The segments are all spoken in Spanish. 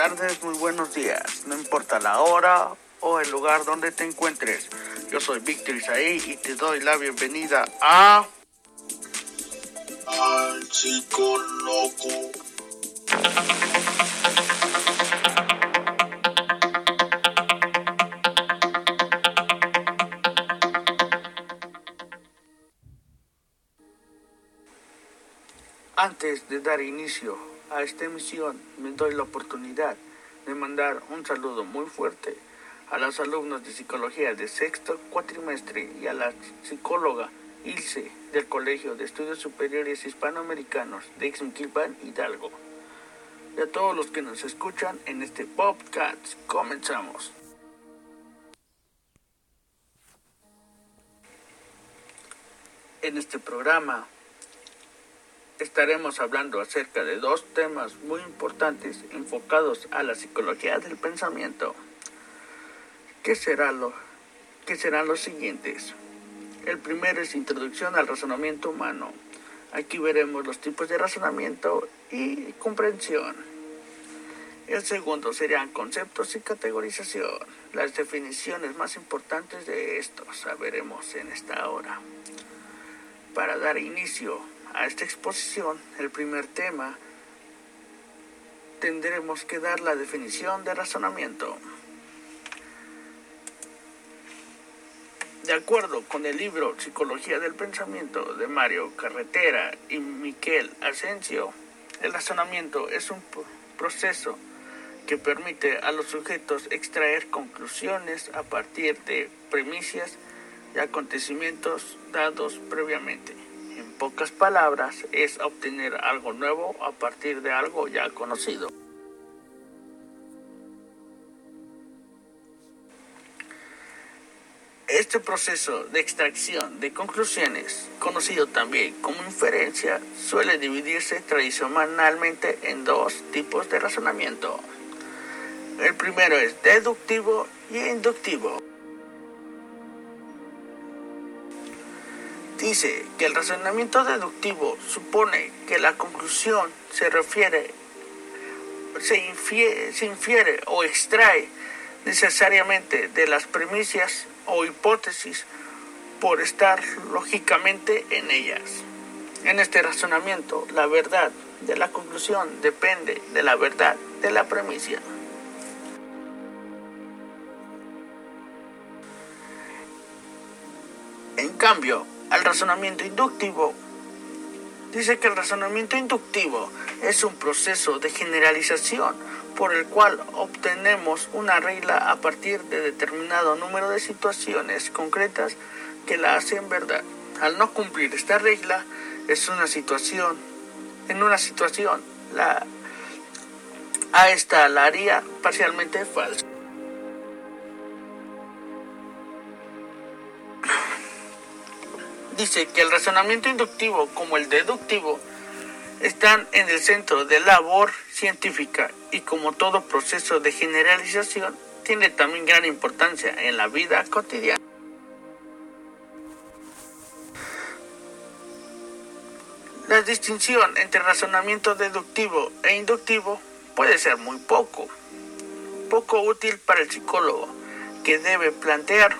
Tardes, muy buenos días. No importa la hora o el lugar donde te encuentres. Yo soy Víctor Isaí y te doy la bienvenida a... Al chico loco. Antes de dar inicio a esta emisión, me doy la oportunidad de mandar un saludo muy fuerte a los alumnos de psicología de sexto cuatrimestre y a la psicóloga Ilse del Colegio de Estudios Superiores Hispanoamericanos de Ixmiquilpan, Hidalgo. Y a todos los que nos escuchan en este podcast, comenzamos. En este programa estaremos hablando acerca de dos temas muy importantes enfocados a la psicología del pensamiento. ¿Qué, será lo, qué serán los siguientes? El primero es introducción al razonamiento humano. Aquí veremos los tipos de razonamiento y comprensión. El segundo serían conceptos y categorización. Las definiciones más importantes de estos veremos en esta hora. Para dar inicio a esta exposición, el primer tema, tendremos que dar la definición de razonamiento. De acuerdo con el libro Psicología del Pensamiento de Mario Carretera y Miquel Asensio, el razonamiento es un proceso que permite a los sujetos extraer conclusiones a partir de premisas y acontecimientos dados previamente. En pocas palabras, es obtener algo nuevo a partir de algo ya conocido. Este proceso de extracción de conclusiones, conocido también como inferencia, suele dividirse tradicionalmente en dos tipos de razonamiento. El primero es deductivo y inductivo. Dice que el razonamiento deductivo supone que la conclusión se refiere, se infiere, infiere o extrae necesariamente de las premisas o hipótesis por estar lógicamente en ellas. En este razonamiento, la verdad de la conclusión depende de la verdad de la premisa. En cambio, al razonamiento inductivo, dice que el razonamiento inductivo es un proceso de generalización por el cual obtenemos una regla a partir de determinado número de situaciones concretas que la hacen verdad. Al no cumplir esta regla, es una situación, en una situación, la, a esta la haría parcialmente falsa. Dice que el razonamiento inductivo como el deductivo están en el centro de la labor científica y como todo proceso de generalización tiene también gran importancia en la vida cotidiana. La distinción entre razonamiento deductivo e inductivo puede ser muy poco, poco útil para el psicólogo que debe plantear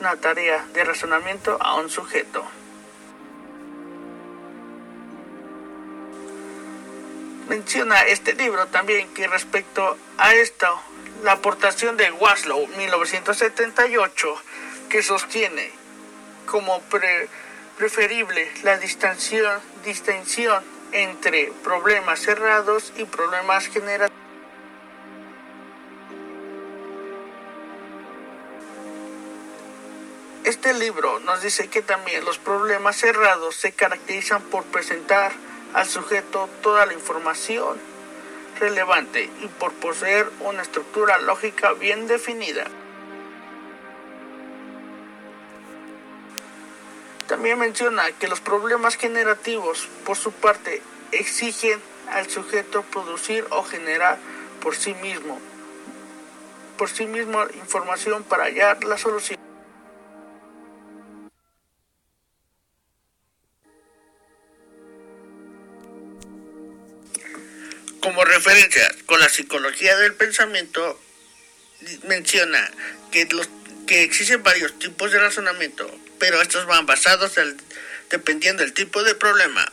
una tarea de razonamiento a un sujeto. Menciona este libro también que respecto a esto, la aportación de Waslow 1978, que sostiene como preferible la distinción, distinción entre problemas cerrados y problemas generativos. Este libro nos dice que también los problemas cerrados se caracterizan por presentar al sujeto toda la información relevante y por poseer una estructura lógica bien definida. También menciona que los problemas generativos, por su parte, exigen al sujeto producir o generar por sí mismo, por sí mismo información para hallar la solución. Como referencia con la psicología del pensamiento, menciona que, existen varios tipos de razonamiento, pero estos van basados dependiendo del tipo de problema.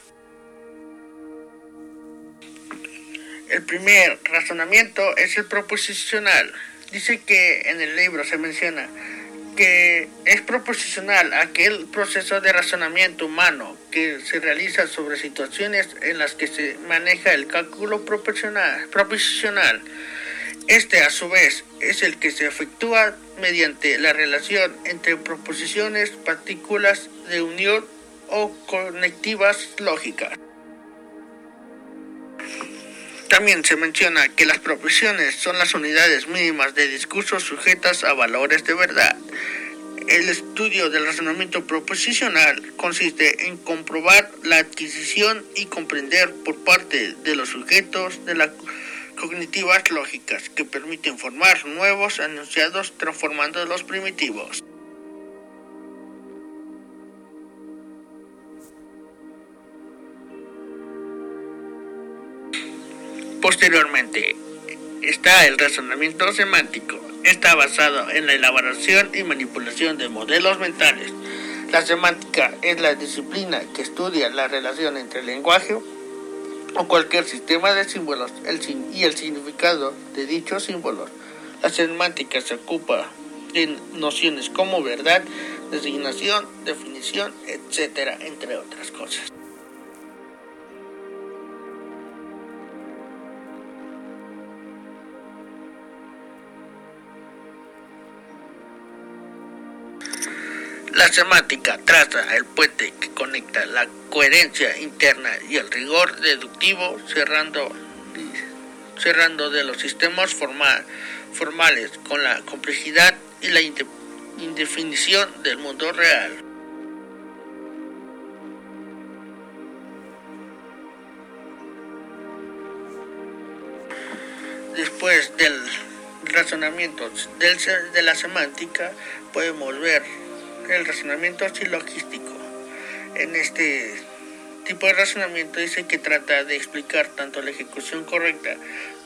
El primer razonamiento es el proposicional. Dice que en el libro se menciona que es proposicional aquel proceso de razonamiento humano que se realiza sobre situaciones en las que se maneja el cálculo proporcional, proposicional. Este a su vez es el que se efectúa mediante la relación entre proposiciones, partículas de unión o conectivas lógicas. También se menciona que las proposiciones son las unidades mínimas de discurso sujetas a valores de verdad. El estudio del razonamiento proposicional consiste en comprobar la adquisición y comprender por parte de los sujetos de las cognitivas lógicas que permiten formar nuevos enunciados transformando los primitivos. Posteriormente, está el razonamiento semántico. Está basado en la elaboración y manipulación de modelos mentales. La semántica es la disciplina que estudia la relación entre el lenguaje o cualquier sistema de símbolos y el significado de dichos símbolos. La semántica se ocupa de nociones como verdad, designación, definición, etcétera, entre otras cosas. La semántica traza el puente que conecta la coherencia interna y el rigor deductivo, cerrando, cerrando de los sistemas formales con la complejidad y la indefinición del mundo real. Después del razonamiento de la semántica, podemos ver el razonamiento silogístico. En este tipo de razonamiento dice que trata de explicar tanto la ejecución correcta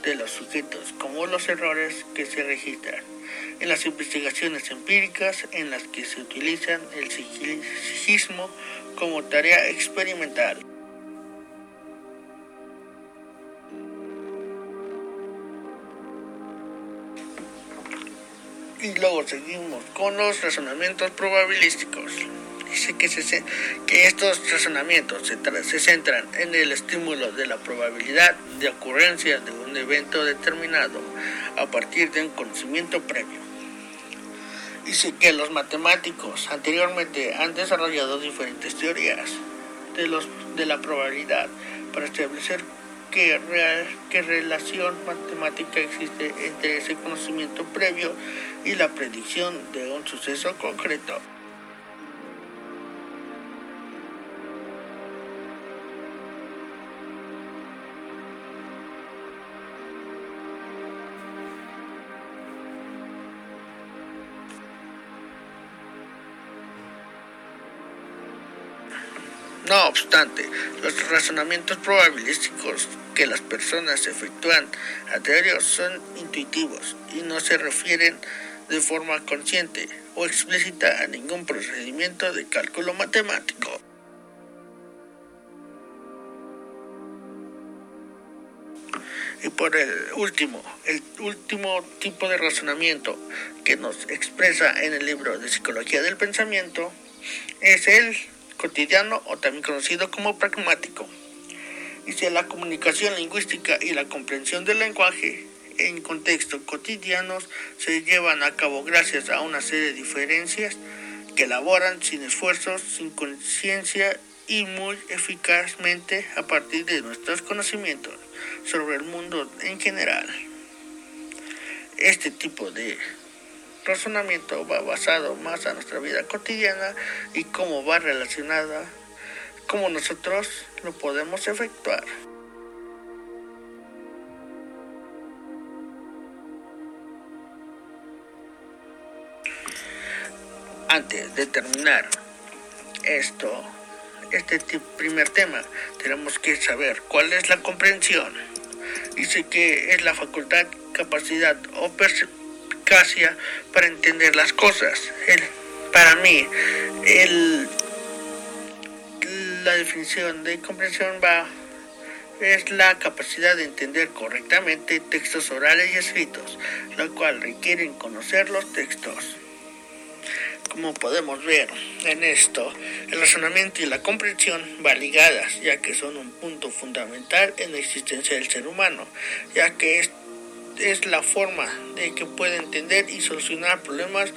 de los sujetos como los errores que se registran en las investigaciones empíricas en las que se utilizan el sigismo como tarea experimental. Y luego seguimos con los razonamientos probabilísticos. Dice que, se, que estos razonamientos se, se centran en el estímulo de la probabilidad de ocurrencia de un evento determinado a partir de un conocimiento previo. Dice que los matemáticos anteriormente han desarrollado diferentes teorías de, los, de la probabilidad para establecer qué, real, qué relación matemática existe entre ese conocimiento previo y la predicción de un suceso concreto. No obstante, los razonamientos probabilísticos que las personas efectúan a diario son intuitivos y no se refieren de forma consciente o explícita a ningún procedimiento de cálculo matemático. Y por el último, el último tipo de razonamiento que nos expresa en el libro de Psicología del Pensamiento es el cotidiano o también conocido como pragmático. Dice la comunicación lingüística y la comprensión del lenguaje en contextos cotidianos se llevan a cabo gracias a una serie de diferencias que elaboran sin esfuerzos, sin conciencia y muy eficazmente a partir de nuestros conocimientos sobre el mundo en general. Este tipo de razonamiento va basado más a nuestra vida cotidiana y cómo va relacionada, cómo nosotros lo podemos efectuar. Antes de terminar esto, este primer tema, tenemos que saber cuál es la comprensión. Dice que es la facultad, capacidad o perspicacia para entender las cosas. El, para mí, el, la definición de comprensión va es la capacidad de entender correctamente textos orales y escritos, lo cual requieren conocer los textos. Como podemos ver en esto, el razonamiento y la comprensión van ligadas, ya que son un punto fundamental en la existencia del ser humano, ya que es, es la forma de que puede entender y solucionar problemas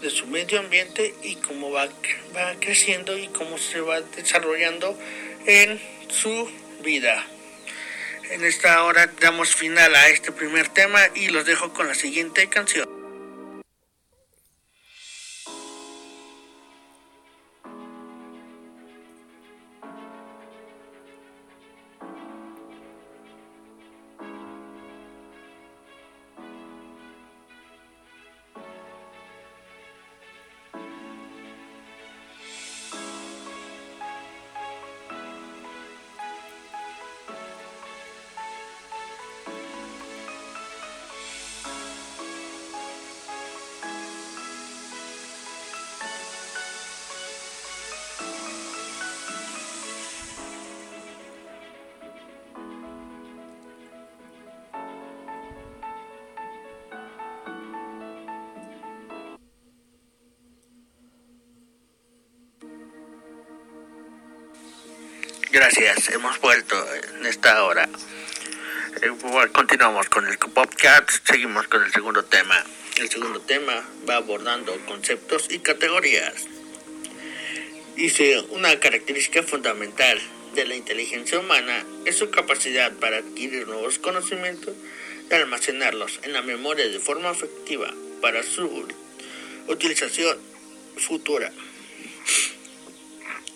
de su medio ambiente y cómo va, va creciendo y cómo se va desarrollando en su vida. En esta hora damos final a este primer tema y los dejo con la siguiente canción. Gracias, hemos vuelto en esta hora. Eh, continuamos con el podcast, seguimos con el segundo tema. El segundo tema va abordando conceptos y categorías. Dice, una característica fundamental de la inteligencia humana es su capacidad para adquirir nuevos conocimientos y almacenarlos en la memoria de forma efectiva para su utilización futura.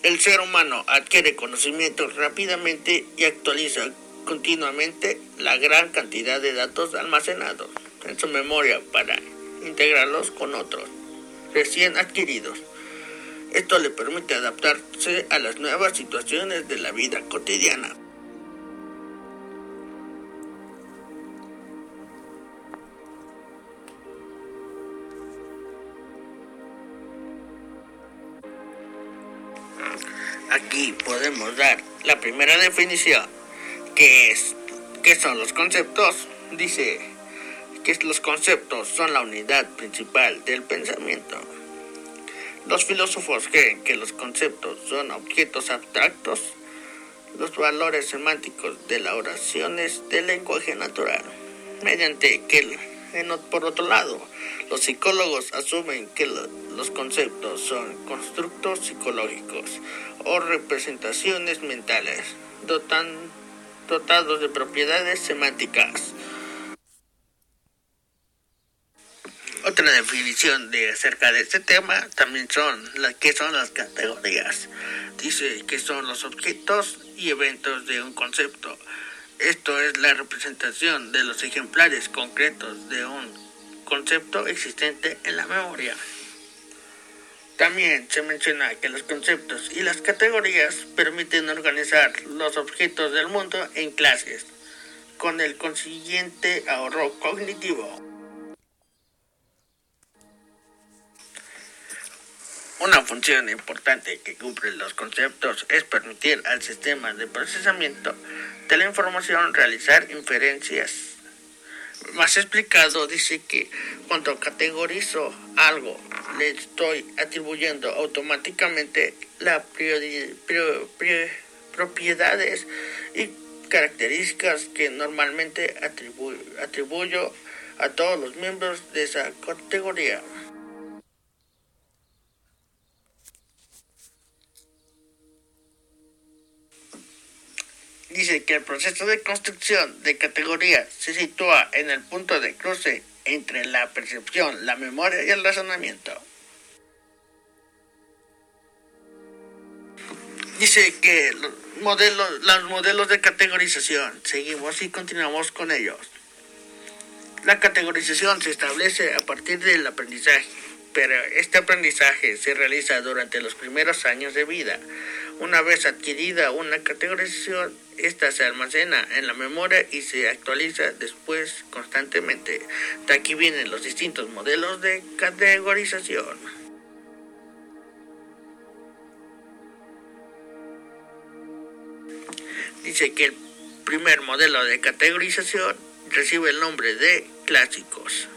El ser humano adquiere conocimientos rápidamente y actualiza continuamente la gran cantidad de datos almacenados en su memoria para integrarlos con otros recién adquiridos. Esto le permite adaptarse a las nuevas situaciones de la vida cotidiana. Podemos dar la primera definición, que es qué son los conceptos. Dice que los conceptos son la unidad principal del pensamiento. Los filósofos creen que los conceptos son objetos abstractos, los valores semánticos de las oraciones del lenguaje natural, mediante que, por otro lado, los psicólogos asumen que los conceptos son constructos psicológicos o representaciones mentales dotados de propiedades semánticas. Otra definición de acerca de este tema también son las que son las categorías. Dice que son los objetos y eventos de un concepto. Esto es la representación de los ejemplares concretos de un concepto existente en la memoria. También se menciona que los conceptos y las categorías permiten organizar los objetos del mundo en clases, con el consiguiente ahorro cognitivo. Una función importante que cumplen los conceptos es permitir al sistema de procesamiento de la información realizar inferencias más explicado, dice que cuando categorizo algo, le estoy atribuyendo automáticamente las propiedades y características que normalmente atribuyo a todos los miembros de esa categoría. Dice que el proceso de construcción de categorías se sitúa en el punto de cruce entre la percepción, la memoria y el razonamiento. Dice que los modelos, los modelos de categorización, seguimos y continuamos con ellos. La categorización se establece a partir del aprendizaje, pero este aprendizaje se realiza durante los primeros años de vida. Una vez adquirida una categorización, esta se almacena en la memoria y se actualiza después constantemente. De aquí vienen los distintos modelos de categorización. Dice que el primer modelo de categorización recibe el nombre de clásicos.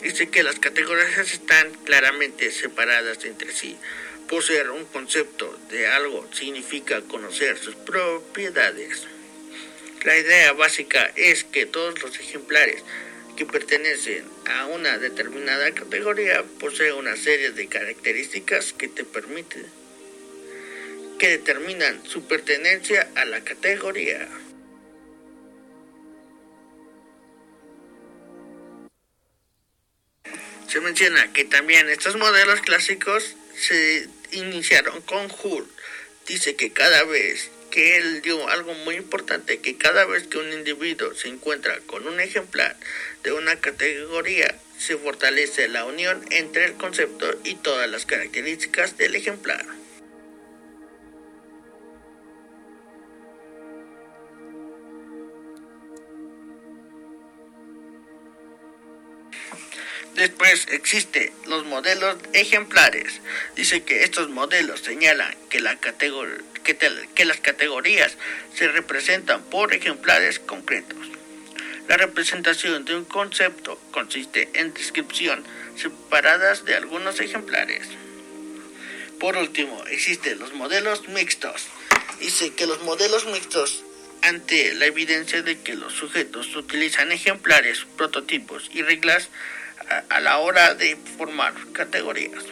Dice que las categorías están claramente separadas entre sí. Poseer un concepto de algo significa conocer sus propiedades. La idea básica es que todos los ejemplares que pertenecen a una determinada categoría poseen una serie de características que te permiten que determinan su pertenencia a la categoría. Se menciona que también estos modelos clásicos se iniciaron con Hull. Dice que cada vez que él dio algo muy importante, que cada vez que un individuo se encuentra con un ejemplar de una categoría, se fortalece la unión entre el concepto y todas las características del ejemplar. Después existen los modelos ejemplares. Dice que estos modelos señalan que, que, las categorías se representan por ejemplares concretos. La representación de un concepto consiste en descripción separadas de algunos ejemplares. Por último, existen los modelos mixtos. Dice que los modelos mixtos ante la evidencia de que los sujetos utilizan ejemplares, prototipos y reglas a, la hora de formar categorías.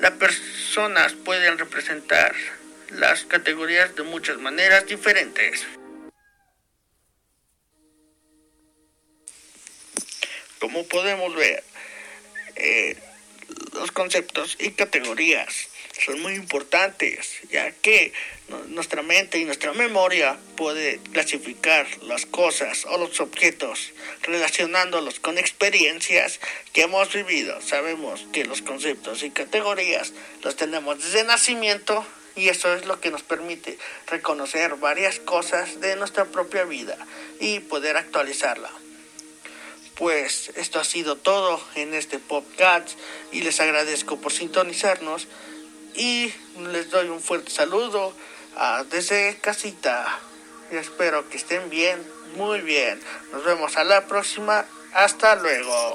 Las personas pueden representar las categorías de muchas maneras diferentes. Como podemos ver, eh, los conceptos y categorías son muy importantes, ya que nuestra mente y nuestra memoria puede clasificar las cosas o los objetos relacionándolos con experiencias que hemos vivido. Sabemos que los conceptos y categorías los tenemos desde nacimiento y eso es lo que nos permite reconocer varias cosas de nuestra propia vida y poder actualizarla. Pues esto ha sido todo en este podcast y les agradezco por sintonizarnos y les doy un fuerte saludo desde casita. Y espero que estén bien, muy bien. Nos vemos a la próxima. Hasta luego.